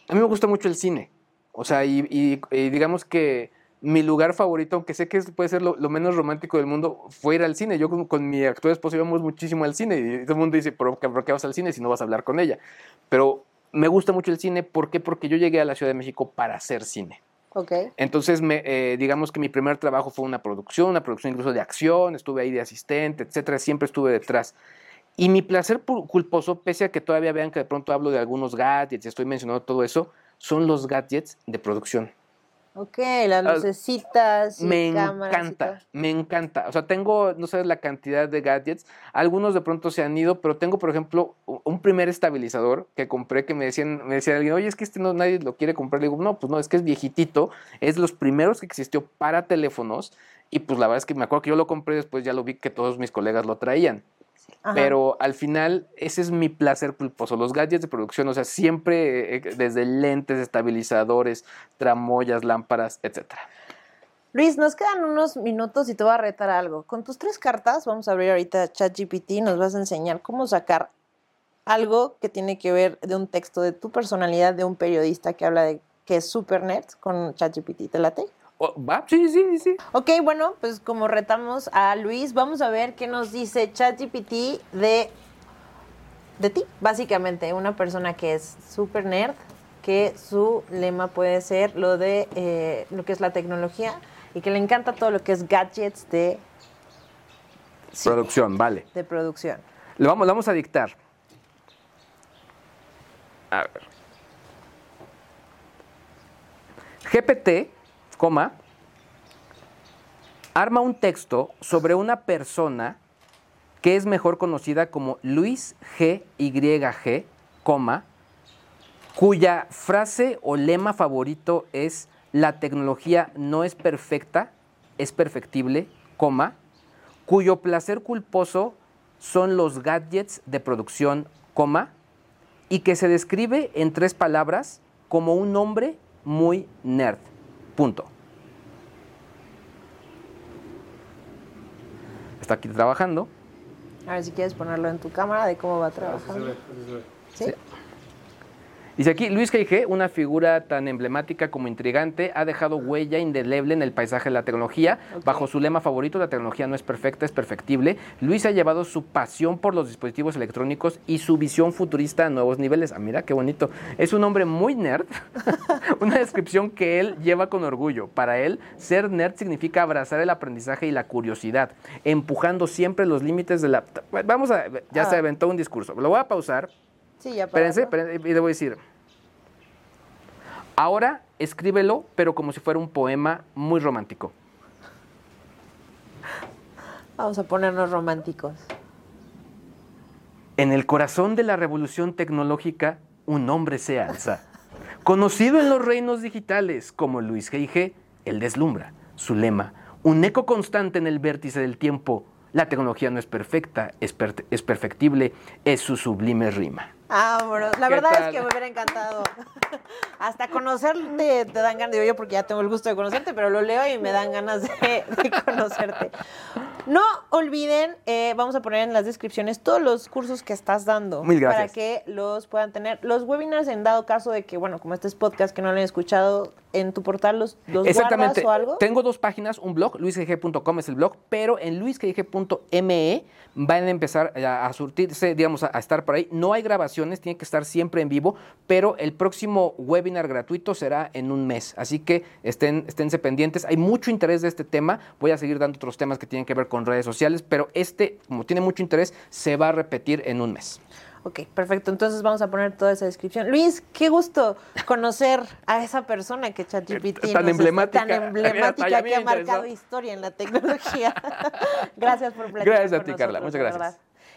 A mí me gusta mucho el cine, o sea, y, y- y digamos que mi lugar favorito, aunque sé que puede ser lo, lo menos romántico del mundo, fue ir al cine. Yo con, con mi actual esposo íbamos muchísimo al cine y todo el mundo dice, ¿por qué, por qué vas al cine si no vas a hablar con ella? Pero me gusta mucho el cine, ¿por qué? Porque yo llegué a la Ciudad de México para hacer cine. Entonces, me, eh, digamos que mi primer trabajo fue una producción, una producción incluso de acción, estuve ahí de asistente, etcétera, siempre estuve detrás. Y mi placer culposo, pese a que todavía vean que de pronto hablo de algunos gadgets estoy mencionando todo eso, son los gadgets de producción. Ok, las Ah, lucecitas. y Me cámaras encanta, me encanta. O sea, tengo, no sabes la cantidad de gadgets. Algunos de pronto se han ido, pero tengo, por ejemplo, un primer estabilizador que compré que me decían, me decía alguien, oye, es que este no nadie lo quiere comprar. Le digo, no, pues no, es que es viejitito. Es los primeros que existió para teléfonos. Y pues la verdad es que me acuerdo que yo lo compré, después ya lo vi que todos mis colegas lo traían. Ajá. Pero al final, ese es mi placer culposo. Los gadgets de producción, o sea, siempre, eh, desde lentes, estabilizadores, tramoyas, lámparas, etcétera. Luis, nos quedan unos minutos y te voy a retar algo. Con tus tres cartas, vamos a abrir ahorita ChatGPT, nos vas a enseñar cómo sacar algo que tiene que ver de un texto de tu personalidad de un periodista que habla de que es super nerd con ChatGPT. ¿Te late? Oh, ¿Va? Sí, sí, sí. Ok, bueno, pues como retamos a Luis, vamos a ver qué nos dice ChatGPT de, de ti. Básicamente, una persona que es super nerd, que su lema puede ser lo de eh, lo que es la tecnología y que le encanta todo lo que es gadgets de, sí, Producción, vale. de producción. Le vamos, le vamos a dictar. A ver. GPT, arma un texto sobre una persona que es mejor conocida como Luis G. G, coma, cuya frase o lema favorito es la tecnología no es perfecta, es perfectible, coma, cuyo placer culposo son los gadgets de producción, coma, y que se describe en tres palabras como un hombre muy nerd. Punto. Está aquí trabajando. A ver si quieres ponerlo en tu cámara de cómo va trabajando. ¿Sí? Dice aquí, Luis G.I.G., una figura tan emblemática como intrigante, ha dejado huella indeleble en el paisaje de la tecnología. Bajo su lema favorito, la tecnología no es perfecta, es perfectible. Luis ha llevado su pasión por los dispositivos electrónicos y su visión futurista a nuevos niveles. Ah, mira qué bonito. Es un hombre muy nerd. una descripción que él lleva con orgullo. Para él, ser nerd significa abrazar el aprendizaje y la curiosidad, empujando siempre los límites de la... Vamos a... Ya se Ah. aventó un discurso. Lo voy a pausar. Sí, ya. Espérense, espérense, y a decir. Ahora escríbelo, pero como si fuera un poema muy romántico. Vamos a ponernos románticos. En el corazón de la revolución tecnológica, un hombre se alza. Conocido en los reinos digitales como Luis G.I.G., él deslumbra. Su lema, un eco constante en el vértice del tiempo. La tecnología no es perfecta, es, per- es perfectible, es su sublime rima. Vámonos. La ¿Qué verdad tal? es que me hubiera encantado. Hasta conocerte te dan ganas. Digo yo porque ya tengo el gusto de conocerte, pero lo leo y me dan ganas de, de conocerte. No olviden, eh, vamos a poner en las descripciones todos los cursos que estás dando. Mil gracias. Para que los puedan tener. Los webinars, en dado caso de que, bueno, como este es podcast que no lo han escuchado, en tu portal los, los Exactamente. guardas o algo. Tengo dos páginas, un blog, luisgg.com es el blog, pero en luisgg.me van a empezar a, a surtirse, digamos, a, a estar por ahí. No hay grabaciones, tiene que estar siempre en vivo, pero el próximo webinar gratuito será en un mes. Así que estén, esténse pendientes. Hay mucho interés de este tema. Voy a seguir dando otros temas que tienen que ver con redes sociales, pero este, como tiene mucho interés, se va a repetir en un mes. Ok, perfecto. Entonces vamos a poner toda esa descripción. Luis, qué gusto conocer a esa persona que ChatGPT Tan nos está- emblemática. tan emblemática que ha marcado historia en la tecnología. gracias por platicar Gracias a con ti, Carla. nosotros, Muchas gracias.